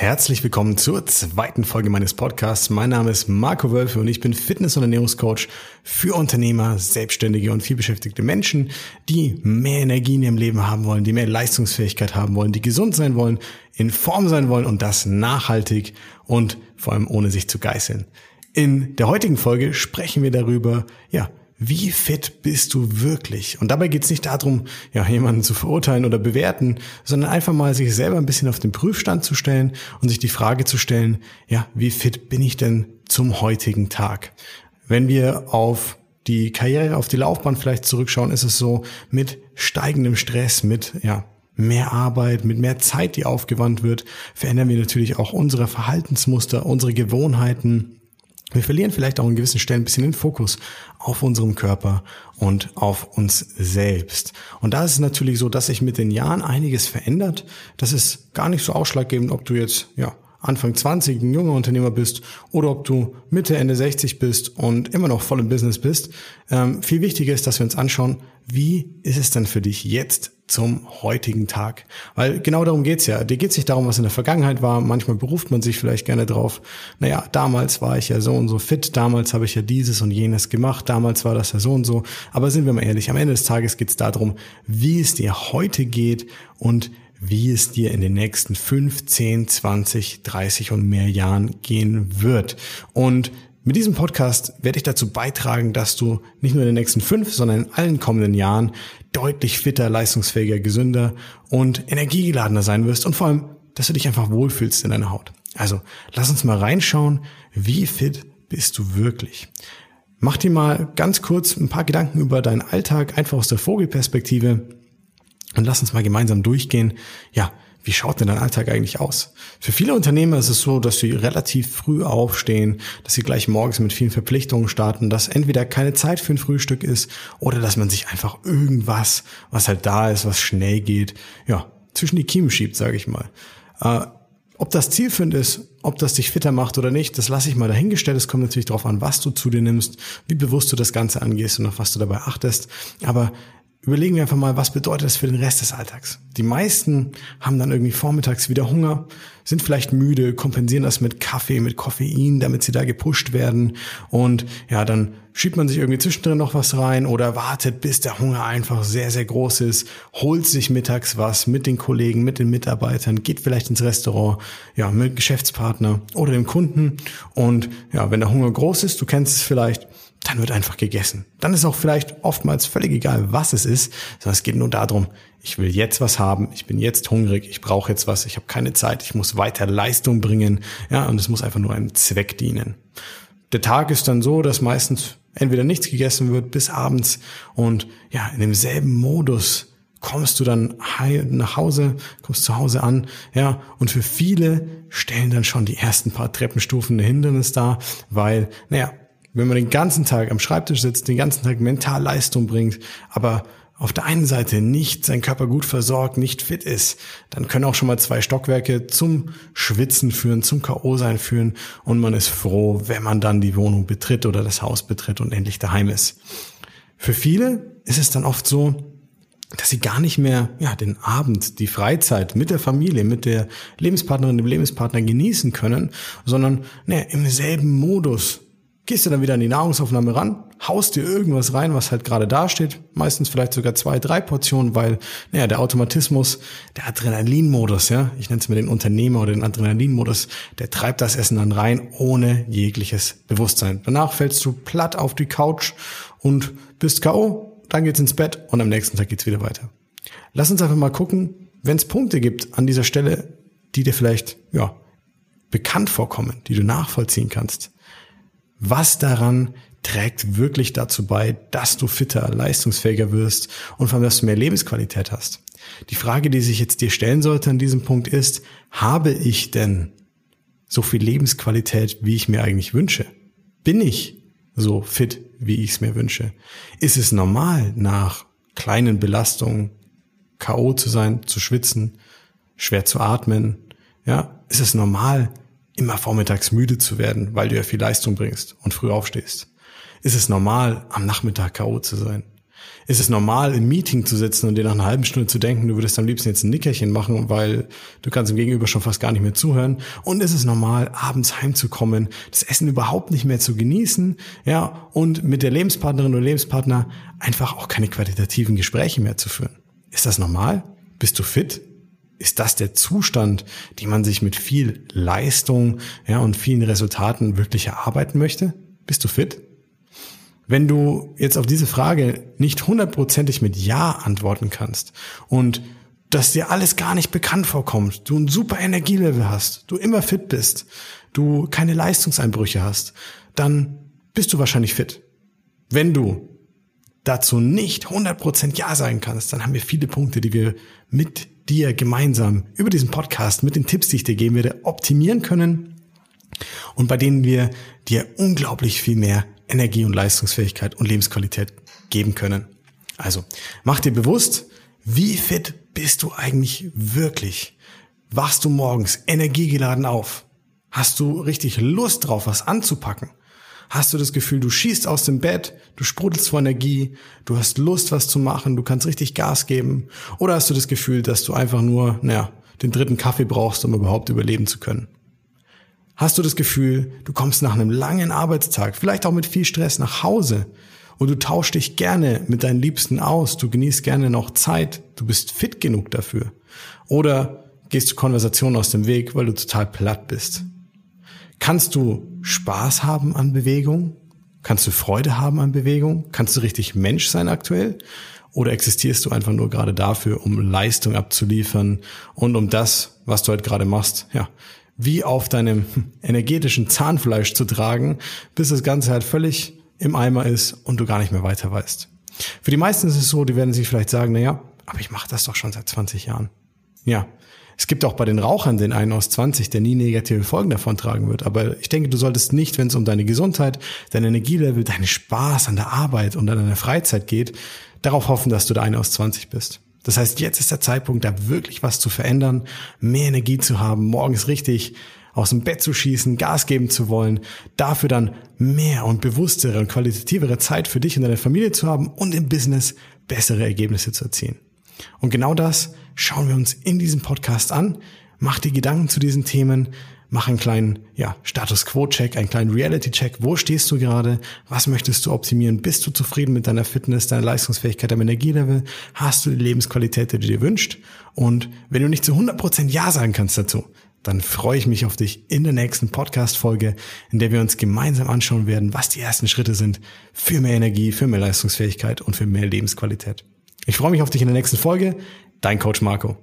Herzlich willkommen zur zweiten Folge meines Podcasts. Mein Name ist Marco Wölfe und ich bin Fitness- und Ernährungscoach für Unternehmer, Selbstständige und vielbeschäftigte Menschen, die mehr Energie in ihrem Leben haben wollen, die mehr Leistungsfähigkeit haben wollen, die gesund sein wollen, in Form sein wollen und das nachhaltig und vor allem ohne sich zu geißeln. In der heutigen Folge sprechen wir darüber, ja, wie fit bist du wirklich? Und dabei geht es nicht darum, ja, jemanden zu verurteilen oder bewerten, sondern einfach mal sich selber ein bisschen auf den Prüfstand zu stellen und sich die Frage zu stellen, ja, wie fit bin ich denn zum heutigen Tag? Wenn wir auf die Karriere, auf die Laufbahn vielleicht zurückschauen, ist es so, mit steigendem Stress, mit, ja, mehr Arbeit, mit mehr Zeit, die aufgewandt wird, verändern wir natürlich auch unsere Verhaltensmuster, unsere Gewohnheiten, wir verlieren vielleicht auch an gewissen Stellen ein bisschen den Fokus auf unserem Körper und auf uns selbst. Und da ist es natürlich so, dass sich mit den Jahren einiges verändert. Das ist gar nicht so ausschlaggebend, ob du jetzt, ja, Anfang 20 ein junger Unternehmer bist oder ob du Mitte, Ende 60 bist und immer noch voll im Business bist. Ähm, viel wichtiger ist, dass wir uns anschauen, wie ist es denn für dich jetzt zum heutigen Tag? Weil genau darum geht's ja. Dir geht's nicht darum, was in der Vergangenheit war. Manchmal beruft man sich vielleicht gerne drauf. Naja, damals war ich ja so und so fit, damals habe ich ja dieses und jenes gemacht, damals war das ja so und so. Aber sind wir mal ehrlich, am Ende des Tages geht's darum, wie es dir heute geht und wie es dir in den nächsten 15, 20, 30 und mehr Jahren gehen wird. Und mit diesem Podcast werde ich dazu beitragen, dass du nicht nur in den nächsten fünf, sondern in allen kommenden Jahren deutlich fitter, leistungsfähiger, gesünder und energiegeladener sein wirst und vor allem, dass du dich einfach wohlfühlst in deiner Haut. Also, lass uns mal reinschauen, wie fit bist du wirklich. Mach dir mal ganz kurz ein paar Gedanken über deinen Alltag, einfach aus der Vogelperspektive. Und lass uns mal gemeinsam durchgehen. Ja, wie schaut denn dein Alltag eigentlich aus? Für viele Unternehmer ist es so, dass sie relativ früh aufstehen, dass sie gleich morgens mit vielen Verpflichtungen starten, dass entweder keine Zeit für ein Frühstück ist oder dass man sich einfach irgendwas, was halt da ist, was schnell geht, ja, zwischen die Kiemen schiebt, sage ich mal. Äh, ob das zielführend ist, ob das dich fitter macht oder nicht, das lasse ich mal dahingestellt. Es kommt natürlich darauf an, was du zu dir nimmst, wie bewusst du das Ganze angehst und auf was du dabei achtest. Aber überlegen wir einfach mal, was bedeutet das für den Rest des Alltags? Die meisten haben dann irgendwie vormittags wieder Hunger, sind vielleicht müde, kompensieren das mit Kaffee, mit Koffein, damit sie da gepusht werden. Und ja, dann schiebt man sich irgendwie zwischendrin noch was rein oder wartet, bis der Hunger einfach sehr, sehr groß ist, holt sich mittags was mit den Kollegen, mit den Mitarbeitern, geht vielleicht ins Restaurant, ja, mit Geschäftspartner oder dem Kunden. Und ja, wenn der Hunger groß ist, du kennst es vielleicht, dann wird einfach gegessen. Dann ist auch vielleicht oftmals völlig egal, was es ist, sondern es geht nur darum, ich will jetzt was haben, ich bin jetzt hungrig, ich brauche jetzt was, ich habe keine Zeit, ich muss weiter Leistung bringen, ja, und es muss einfach nur einem Zweck dienen. Der Tag ist dann so, dass meistens entweder nichts gegessen wird bis abends und ja, in demselben Modus kommst du dann nach Hause, kommst zu Hause an, ja, und für viele stellen dann schon die ersten paar Treppenstufen ein Hindernis dar, weil, naja, wenn man den ganzen Tag am Schreibtisch sitzt, den ganzen Tag mental Leistung bringt, aber auf der einen Seite nicht sein Körper gut versorgt, nicht fit ist, dann können auch schon mal zwei Stockwerke zum Schwitzen führen, zum K.O. sein führen und man ist froh, wenn man dann die Wohnung betritt oder das Haus betritt und endlich daheim ist. Für viele ist es dann oft so, dass sie gar nicht mehr ja, den Abend, die Freizeit mit der Familie, mit der Lebenspartnerin, dem Lebenspartner genießen können, sondern ne, im selben Modus gehst du dann wieder an die Nahrungsaufnahme ran, haust dir irgendwas rein, was halt gerade da steht, meistens vielleicht sogar zwei, drei Portionen, weil naja, der Automatismus, der Adrenalinmodus, ja, ich nenne es mir den Unternehmer oder den Adrenalinmodus, der treibt das Essen dann rein ohne jegliches Bewusstsein. Danach fällst du platt auf die Couch und bist KO, dann geht's ins Bett und am nächsten Tag geht's wieder weiter. Lass uns einfach mal gucken, wenn es Punkte gibt an dieser Stelle, die dir vielleicht ja bekannt vorkommen, die du nachvollziehen kannst was daran trägt wirklich dazu bei, dass du fitter, leistungsfähiger wirst und vor allem, dass du mehr Lebensqualität hast. Die Frage, die sich jetzt dir stellen sollte an diesem Punkt ist, habe ich denn so viel Lebensqualität, wie ich mir eigentlich wünsche? Bin ich so fit, wie ich es mir wünsche? Ist es normal, nach kleinen Belastungen K.O. zu sein, zu schwitzen, schwer zu atmen? Ja, ist es normal, immer vormittags müde zu werden, weil du ja viel Leistung bringst und früh aufstehst? Ist es normal, am Nachmittag K.O. zu sein? Ist es normal, im Meeting zu sitzen und dir nach einer halben Stunde zu denken, du würdest am liebsten jetzt ein Nickerchen machen, weil du kannst im Gegenüber schon fast gar nicht mehr zuhören? Und ist es normal, abends heimzukommen, das Essen überhaupt nicht mehr zu genießen, ja, und mit der Lebenspartnerin oder Lebenspartner einfach auch keine qualitativen Gespräche mehr zu führen? Ist das normal? Bist du fit? Ist das der Zustand, den man sich mit viel Leistung, ja, und vielen Resultaten wirklich erarbeiten möchte? Bist du fit? Wenn du jetzt auf diese Frage nicht hundertprozentig mit Ja antworten kannst und dass dir alles gar nicht bekannt vorkommt, du ein super Energielevel hast, du immer fit bist, du keine Leistungseinbrüche hast, dann bist du wahrscheinlich fit. Wenn du dazu nicht 100% Ja sagen kannst, dann haben wir viele Punkte, die wir mit dir gemeinsam über diesen Podcast, mit den Tipps, die ich dir geben werde, optimieren können und bei denen wir dir unglaublich viel mehr Energie und Leistungsfähigkeit und Lebensqualität geben können. Also, mach dir bewusst, wie fit bist du eigentlich wirklich? Wachst du morgens energiegeladen auf? Hast du richtig Lust drauf, was anzupacken? Hast du das Gefühl, du schießt aus dem Bett, du sprudelst vor Energie, du hast Lust, was zu machen, du kannst richtig Gas geben? Oder hast du das Gefühl, dass du einfach nur, naja, den dritten Kaffee brauchst, um überhaupt überleben zu können? Hast du das Gefühl, du kommst nach einem langen Arbeitstag, vielleicht auch mit viel Stress nach Hause und du tauschst dich gerne mit deinen Liebsten aus, du genießt gerne noch Zeit, du bist fit genug dafür? Oder gehst du Konversationen aus dem Weg, weil du total platt bist? Kannst du Spaß haben an Bewegung? Kannst du Freude haben an Bewegung? Kannst du richtig Mensch sein aktuell? Oder existierst du einfach nur gerade dafür, um Leistung abzuliefern und um das, was du halt gerade machst, ja, wie auf deinem energetischen Zahnfleisch zu tragen, bis das Ganze halt völlig im Eimer ist und du gar nicht mehr weiter weißt. Für die meisten ist es so, die werden sich vielleicht sagen, na ja, aber ich mache das doch schon seit 20 Jahren. Ja, es gibt auch bei den Rauchern den einen aus 20, der nie negative Folgen davon tragen wird. Aber ich denke, du solltest nicht, wenn es um deine Gesundheit, dein Energielevel, deinen Spaß an der Arbeit und an deiner Freizeit geht, darauf hoffen, dass du der eine aus 20 bist. Das heißt, jetzt ist der Zeitpunkt, da wirklich was zu verändern, mehr Energie zu haben, morgens richtig aus dem Bett zu schießen, Gas geben zu wollen, dafür dann mehr und bewusstere und qualitativere Zeit für dich und deine Familie zu haben und im Business bessere Ergebnisse zu erzielen. Und genau das schauen wir uns in diesem Podcast an. Mach dir Gedanken zu diesen Themen, mach einen kleinen ja, Status Quo-Check, einen kleinen Reality-Check. Wo stehst du gerade? Was möchtest du optimieren? Bist du zufrieden mit deiner Fitness, deiner Leistungsfähigkeit, deinem Energielevel? Hast du die Lebensqualität, die du dir wünschst? Und wenn du nicht zu 100% Ja sagen kannst dazu, dann freue ich mich auf dich in der nächsten Podcast-Folge, in der wir uns gemeinsam anschauen werden, was die ersten Schritte sind für mehr Energie, für mehr Leistungsfähigkeit und für mehr Lebensqualität. Ich freue mich auf dich in der nächsten Folge. Dein Coach Marco.